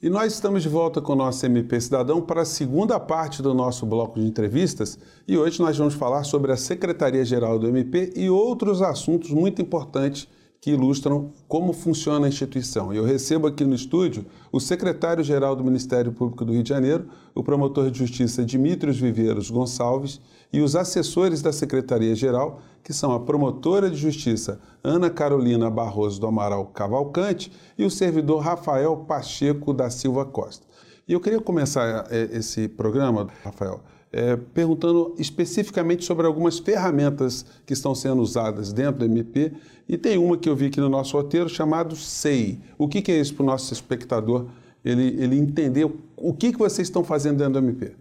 E nós estamos de volta com o nosso MP Cidadão para a segunda parte do nosso bloco de entrevistas e hoje nós vamos falar sobre a Secretaria-Geral do MP e outros assuntos muito importantes que ilustram como funciona a instituição. Eu recebo aqui no estúdio o secretário-geral do Ministério Público do Rio de Janeiro, o promotor de justiça Dimitrios Viveiros Gonçalves e os assessores da Secretaria-Geral, que são a promotora de justiça Ana Carolina Barroso do Amaral Cavalcante e o servidor Rafael Pacheco da Silva Costa. E eu queria começar eh, esse programa, Rafael, é, perguntando especificamente sobre algumas ferramentas que estão sendo usadas dentro do MP. E tem uma que eu vi aqui no nosso roteiro chamado SEI. O que, que é isso para o nosso espectador ele, ele entender o que, que vocês estão fazendo dentro do MP?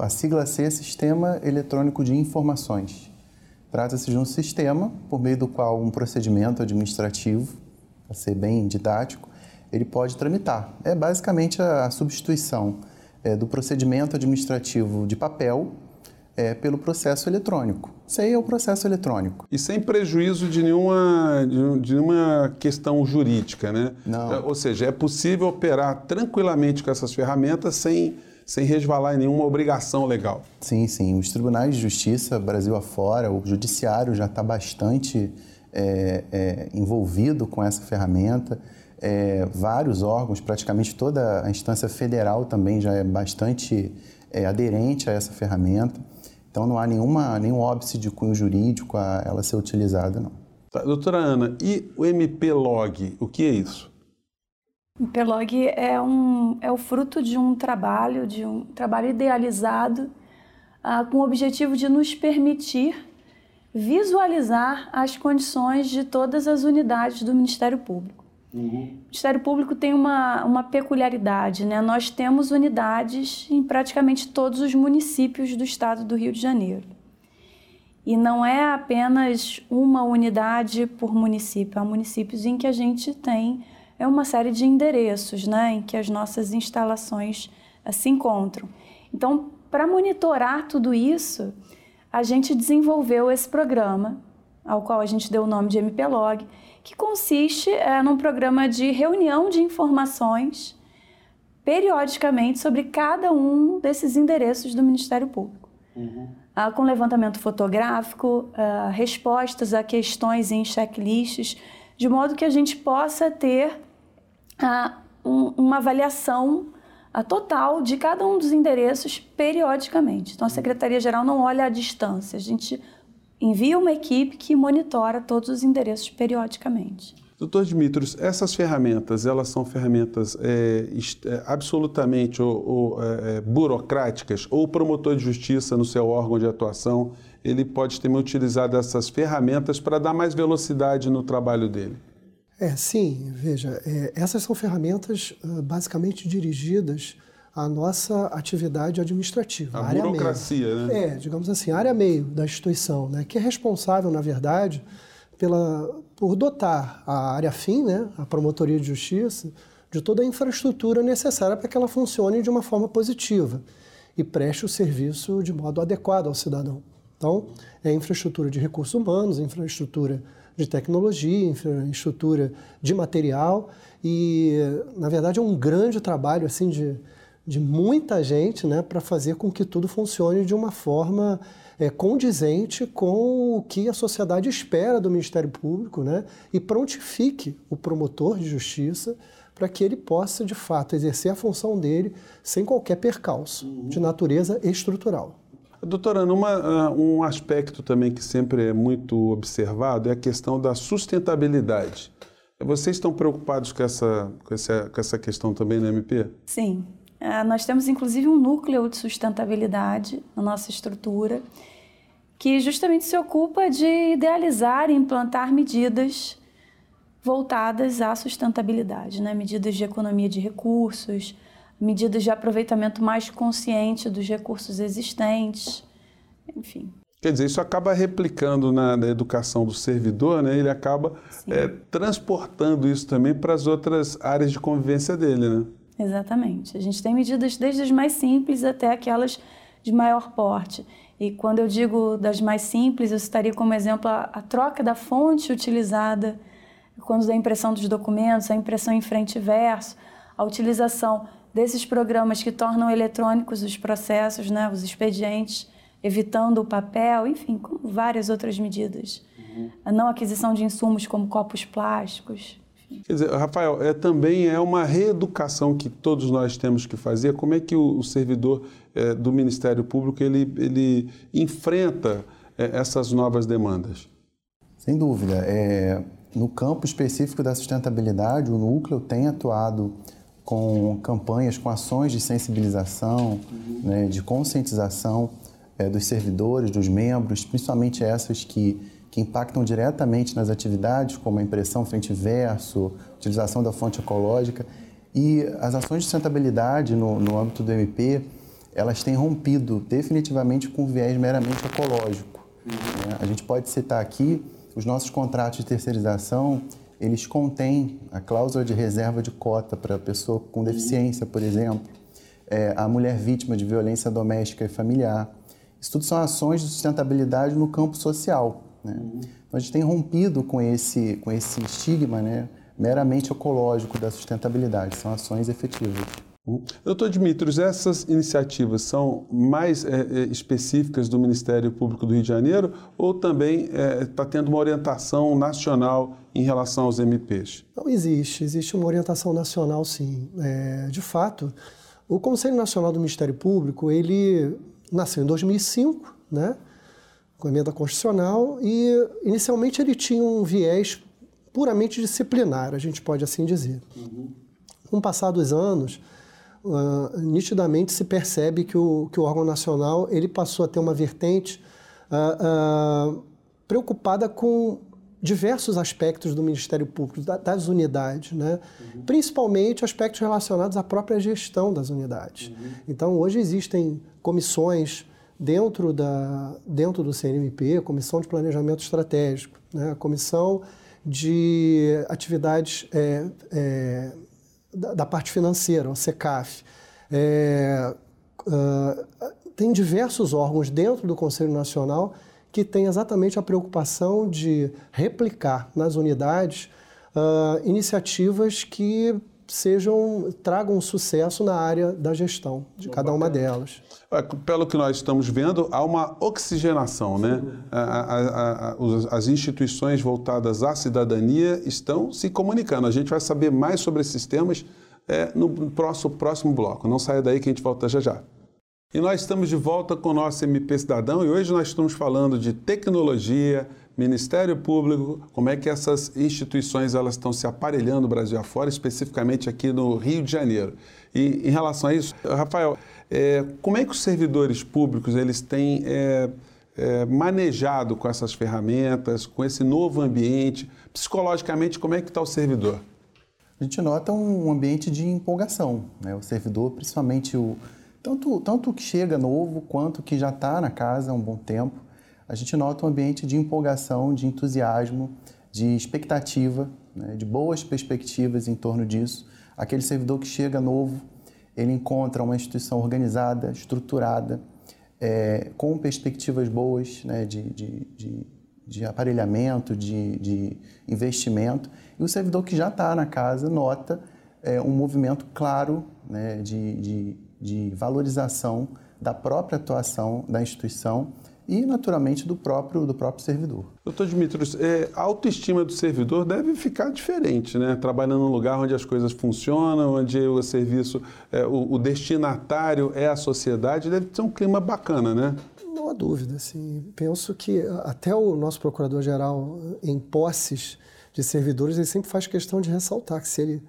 A sigla SEI é Sistema Eletrônico de Informações. Trata-se de um sistema por meio do qual um procedimento administrativo, para ser bem didático, ele pode tramitar. É basicamente a substituição é, do procedimento administrativo de papel é, pelo processo eletrônico. Isso aí é o processo eletrônico. E sem prejuízo de nenhuma, de, nenhuma questão jurídica, né? Não. Ou seja, é possível operar tranquilamente com essas ferramentas sem, sem resvalar em nenhuma obrigação legal. Sim, sim. Os tribunais de justiça, Brasil afora, o judiciário já está bastante é, é, envolvido com essa ferramenta é, vários órgãos, praticamente toda a instância federal também já é bastante é, aderente a essa ferramenta. Então não há nenhuma, nenhum óbice de cunho jurídico a ela ser utilizada, não. Tá, doutora Ana, e o MP-Log, o que é isso? O MP-Log é, um, é o fruto de um trabalho, de um trabalho idealizado ah, com o objetivo de nos permitir visualizar as condições de todas as unidades do Ministério Público. Uhum. O Ministério Público tem uma, uma peculiaridade, né? Nós temos unidades em praticamente todos os municípios do estado do Rio de Janeiro. E não é apenas uma unidade por município, há municípios em que a gente tem é uma série de endereços, né, em que as nossas instalações uh, se encontram. Então, para monitorar tudo isso, a gente desenvolveu esse programa, ao qual a gente deu o nome de MPlog, que consiste é, num programa de reunião de informações periodicamente sobre cada um desses endereços do Ministério Público. Uhum. Ah, com levantamento fotográfico, ah, respostas a questões em checklists, de modo que a gente possa ter ah, um, uma avaliação a total de cada um dos endereços periodicamente. Então, a Secretaria-Geral não olha à distância, a gente envia uma equipe que monitora todos os endereços periodicamente. Doutor Dimitrios, essas ferramentas, elas são ferramentas é, é, absolutamente ou, ou, é, é, burocráticas ou o promotor de justiça no seu órgão de atuação, ele pode também utilizar dessas ferramentas para dar mais velocidade no trabalho dele? É, sim, veja, é, essas são ferramentas uh, basicamente dirigidas a nossa atividade administrativa. A, a burocracia, meio. né? É, digamos assim, a área meio da instituição, né, que é responsável, na verdade, pela, por dotar a área fim, né, a promotoria de justiça, de toda a infraestrutura necessária para que ela funcione de uma forma positiva e preste o serviço de modo adequado ao cidadão. Então, é infraestrutura de recursos humanos, infraestrutura de tecnologia, infraestrutura de material e, na verdade, é um grande trabalho assim de de muita gente né, para fazer com que tudo funcione de uma forma é, condizente com o que a sociedade espera do Ministério Público né, e prontifique o promotor de justiça para que ele possa, de fato, exercer a função dele sem qualquer percalço uhum. de natureza estrutural. Doutora, numa, ah, um aspecto também que sempre é muito observado é a questão da sustentabilidade. Vocês estão preocupados com essa, com essa, com essa questão também na MP? Sim, é, nós temos inclusive um núcleo de sustentabilidade na nossa estrutura, que justamente se ocupa de idealizar e implantar medidas voltadas à sustentabilidade, né? medidas de economia de recursos, medidas de aproveitamento mais consciente dos recursos existentes, enfim. Quer dizer, isso acaba replicando na, na educação do servidor, né? ele acaba é, transportando isso também para as outras áreas de convivência dele. Né? Exatamente. A gente tem medidas desde as mais simples até aquelas de maior porte. E quando eu digo das mais simples, eu citaria como exemplo a, a troca da fonte utilizada quando da impressão dos documentos, a impressão em frente e verso, a utilização desses programas que tornam eletrônicos os processos, né, os expedientes, evitando o papel, enfim, como várias outras medidas. Uhum. A não aquisição de insumos como copos plásticos. Quer dizer, Rafael, é, também é uma reeducação que todos nós temos que fazer. Como é que o, o servidor é, do Ministério Público ele, ele enfrenta é, essas novas demandas? Sem dúvida. É, no campo específico da sustentabilidade, o núcleo tem atuado com campanhas, com ações de sensibilização, uhum. né, de conscientização é, dos servidores, dos membros, principalmente essas que, que impactam diretamente nas atividades, como a impressão frente-verso, utilização da fonte ecológica. E as ações de sustentabilidade no, no âmbito do MP, elas têm rompido definitivamente com o viés meramente ecológico. Uhum. Né? A gente pode citar aqui os nossos contratos de terceirização, eles contêm a cláusula de reserva de cota para a pessoa com deficiência, por exemplo, é, a mulher vítima de violência doméstica e familiar. Isso tudo são ações de sustentabilidade no campo social. Né? Então, a gente tem rompido com esse, com esse estigma né, meramente ecológico da sustentabilidade. São ações efetivas. Doutor Dimitrios, essas iniciativas são mais é, é, específicas do Ministério Público do Rio de Janeiro ou também está é, tá tendo uma orientação nacional em relação aos MPs? Não existe, existe uma orientação nacional sim. É, de fato, o Conselho Nacional do Ministério Público, ele nasceu em 2005, né, com a emenda constitucional, e inicialmente ele tinha um viés puramente disciplinar, a gente pode assim dizer. Uhum. Com o passar dos anos, uh, nitidamente se percebe que o, que o órgão nacional ele passou a ter uma vertente uh, uh, preocupada com diversos aspectos do Ministério Público, das unidades, né? Uhum. principalmente aspectos relacionados à própria gestão das unidades. Uhum. Então, hoje existem comissões dentro, da, dentro do CNMP, Comissão de Planejamento Estratégico, né? Comissão de Atividades é, é, da, da parte financeira, o SECAF. É, uh, tem diversos órgãos dentro do Conselho Nacional que têm exatamente a preocupação de replicar nas unidades uh, iniciativas que sejam tragam sucesso na área da gestão de cada uma delas. É, pelo que nós estamos vendo, há uma oxigenação, né? A, a, a, as instituições voltadas à cidadania estão se comunicando. A gente vai saber mais sobre esses temas é, no próximo, próximo bloco. Não saia daí que a gente volta já já. E nós estamos de volta com o nosso MP Cidadão e hoje nós estamos falando de tecnologia, Ministério Público, como é que essas instituições elas estão se aparelhando Brasil afora, especificamente aqui no Rio de Janeiro. E em relação a isso, Rafael, é, como é que os servidores públicos eles têm é, é, manejado com essas ferramentas, com esse novo ambiente? Psicologicamente, como é que está o servidor? A gente nota um ambiente de empolgação. Né? O servidor, principalmente o tanto, tanto que chega novo quanto que já está na casa há um bom tempo, a gente nota um ambiente de empolgação, de entusiasmo, de expectativa, né, de boas perspectivas em torno disso. Aquele servidor que chega novo, ele encontra uma instituição organizada, estruturada, é, com perspectivas boas né, de, de, de, de, aparelhamento, de, investimento. E o servidor que já está na casa nota é, um movimento claro né, de valorização da própria atuação da instituição e, naturalmente, do próprio, do próprio servidor. Doutor Dimitrios, é, a autoestima do servidor deve ficar diferente, né? Trabalhando num lugar onde as coisas funcionam, onde o serviço, é, o, o, destinatário é a sociedade, deve ser um clima bacana, né? Não há dúvida, assim. Penso que até o nosso procurador-geral, em posses de servidores, ele sempre faz questão de ressaltar que se ele,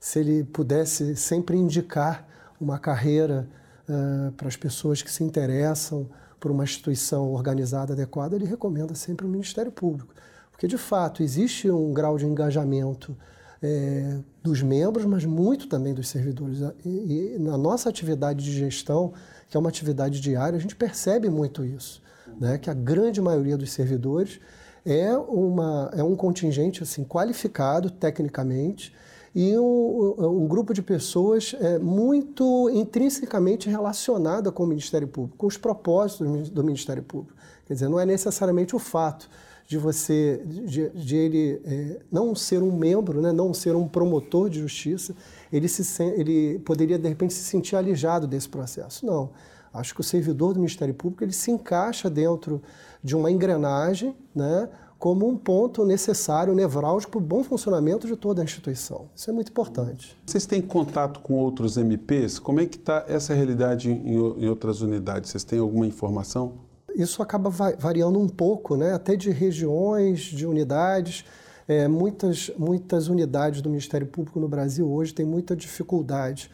se ele pudesse sempre indicar uma carreira uh, para as pessoas que se interessam, por uma instituição organizada adequada, ele recomenda sempre o Ministério Público. Porque, de fato, existe um grau de engajamento é, dos membros, mas muito também dos servidores. E, e, na nossa atividade de gestão, que é uma atividade diária, a gente percebe muito isso, né? que a grande maioria dos servidores é, uma, é um contingente assim, qualificado tecnicamente, e um, um grupo de pessoas é, muito intrinsecamente relacionada com o Ministério Público, com os propósitos do Ministério Público. Quer dizer, não é necessariamente o fato de você, de, de ele é, não ser um membro, né, não ser um promotor de justiça, ele, se, ele poderia de repente se sentir alijado desse processo. Não. Acho que o servidor do Ministério Público ele se encaixa dentro de uma engrenagem, né, como um ponto necessário, nevrálgico para o bom funcionamento de toda a instituição. Isso é muito importante. Vocês têm contato com outros MPs? Como é que está essa realidade em, em, outras unidades? Vocês têm alguma informação? Isso acaba variando um pouco, né? até de regiões, de unidades. É, muitas, muitas unidades do Ministério Público no Brasil hoje têm muita dificuldade,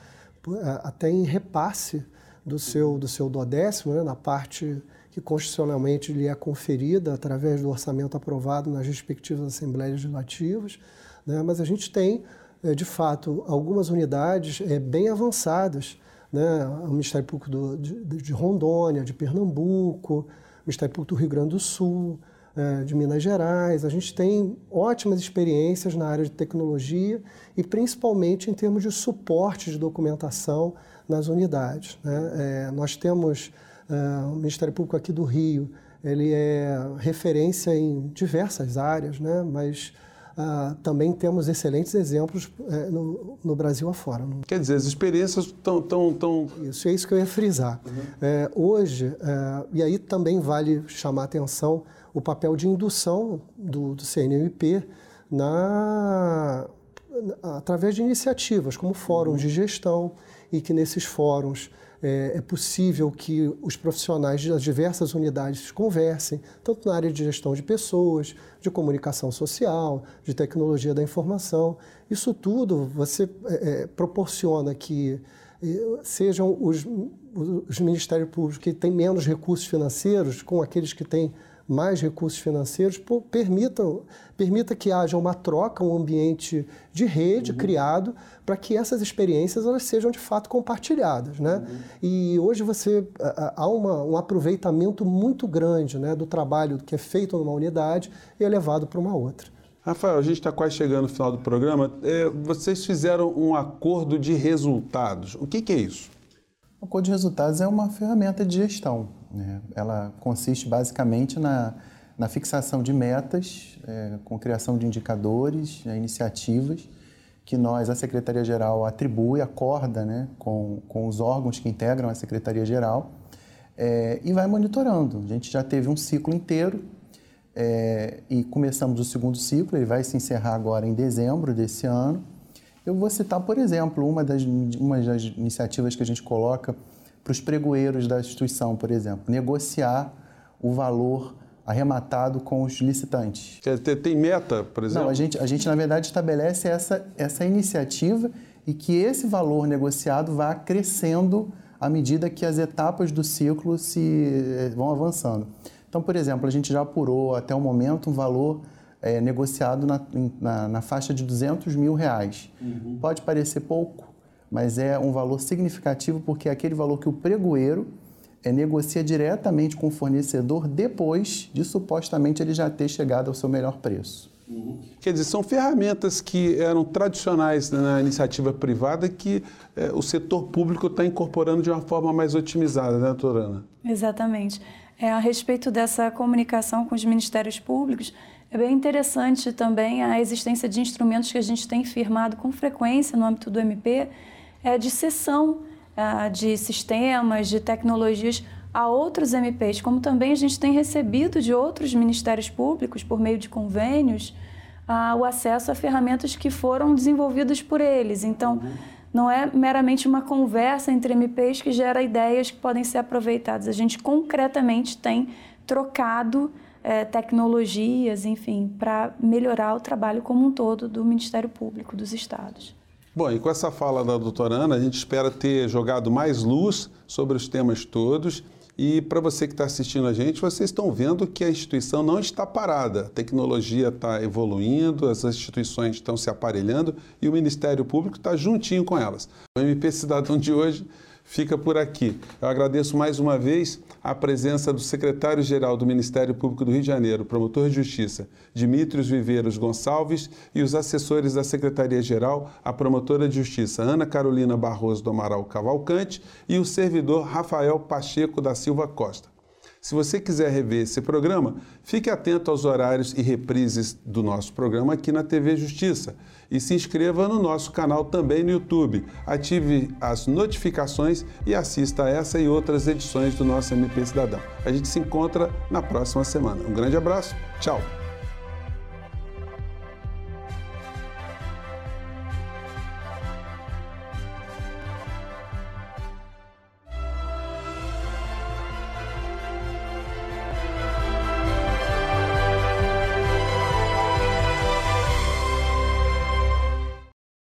até em repasse do seu, do seu duodécimo, né? na parte que constitucionalmente lhe é conferida através do orçamento aprovado nas respectivas assembleias legislativas, né? mas a gente tem, eh, de fato, algumas unidades é, bem avançadas, né? o Ministério Público do, de, de, Rondônia, de Pernambuco, o Ministério Público do Rio Grande do Sul, é, de Minas Gerais. A gente tem ótimas experiências na área de tecnologia e principalmente em termos de suporte de documentação nas unidades. Né? Nós temos Uh, o Ministério Público aqui do Rio, ele é referência em diversas áreas, né? mas uh, também temos excelentes exemplos uh, no, no, Brasil afora. Quer dizer, as experiências estão... Tão, tão... Isso, é isso que eu ia frisar. Uhum. É, hoje, é, e aí também vale chamar a atenção o papel de indução do, do CNMP na, através de iniciativas como fóruns uhum. de gestão e que nesses fóruns é, é, possível que os profissionais das diversas unidades conversem, tanto na área de gestão de pessoas, de comunicação social, de tecnologia da informação. Isso tudo você é, é proporciona que é, sejam os, os ministérios públicos que têm menos recursos financeiros com aqueles que têm mais recursos financeiros, permitam, permita que haja uma troca, um ambiente de rede uhum. criado para que essas experiências elas sejam de fato compartilhadas. Né? Uhum. E hoje você há uma, um aproveitamento muito grande né, do trabalho que é feito numa unidade e é levado para uma outra. Rafael, a gente está quase chegando no final do programa. É, vocês fizeram um acordo de resultados. O que, que é isso? O acordo de resultados é uma ferramenta de gestão. Né? Ela consiste basicamente na, na fixação de metas, é, com criação de indicadores, né, iniciativas, que nós, a Secretaria-Geral, atribui, acorda né, com, com os órgãos que integram a Secretaria-Geral é, e vai monitorando. A gente já teve um ciclo inteiro é, e começamos o segundo ciclo, ele vai se encerrar agora em dezembro desse ano. Eu vou citar, por exemplo, uma das, uma das iniciativas que a gente coloca para os pregoeiros da instituição, por exemplo, negociar o valor arrematado com os licitantes. Tem meta, por exemplo? Não, a gente, a gente na verdade estabelece essa, essa iniciativa e que esse valor negociado vá crescendo à medida que as etapas do ciclo se eh, vão avançando. Então, por exemplo, a gente já apurou até o momento um valor é, negociado na, na, na, faixa de 200 mil reais. Uhum. Pode parecer pouco, mas é um valor significativo porque é aquele valor que o pregoeiro é, negocia diretamente com o fornecedor depois de supostamente ele já ter chegado ao seu melhor preço. Uhum. Quer dizer, são ferramentas que eram tradicionais na iniciativa privada que é, o setor público está incorporando de uma forma mais otimizada, né, doutora Ana? Exatamente. É, a respeito dessa comunicação com os ministérios públicos, é bem interessante também a existência de instrumentos que a gente tem firmado com frequência no âmbito do MP, é, de cessão é, de sistemas, de tecnologias a outros MPs, como também a gente tem recebido de outros ministérios públicos, por meio de convênios, o acesso a ferramentas que foram desenvolvidas por eles. Então, não é meramente uma conversa entre MPs que gera ideias que podem ser aproveitadas. A gente concretamente tem trocado é, tecnologias, enfim, para melhorar o trabalho como um todo do Ministério Público dos Estados. Bom, e com essa fala da doutora Ana, a gente espera ter jogado mais luz sobre os temas todos. E para você que está assistindo a gente, vocês estão vendo que a instituição não está parada. A tecnologia está evoluindo, as instituições estão se aparelhando e o Ministério Público está juntinho com elas. O MP Cidadão de hoje fica por aqui. Eu agradeço mais uma vez a presença do secretário-geral do Ministério Público do Rio de Janeiro, promotor de justiça, Dimitrios Viveiros Gonçalves, e os assessores da Secretaria-Geral, a promotora de justiça, Ana Carolina Barroso do Amaral Cavalcante, e o servidor Rafael Pacheco da Silva Costa. Se você quiser rever esse programa, fique atento aos horários e reprises do nosso programa aqui na TV Justiça. E se inscreva no nosso canal também no YouTube. Ative as notificações e assista a essa e outras edições do nosso MP Cidadão. A gente se encontra na próxima semana. Um grande abraço, tchau!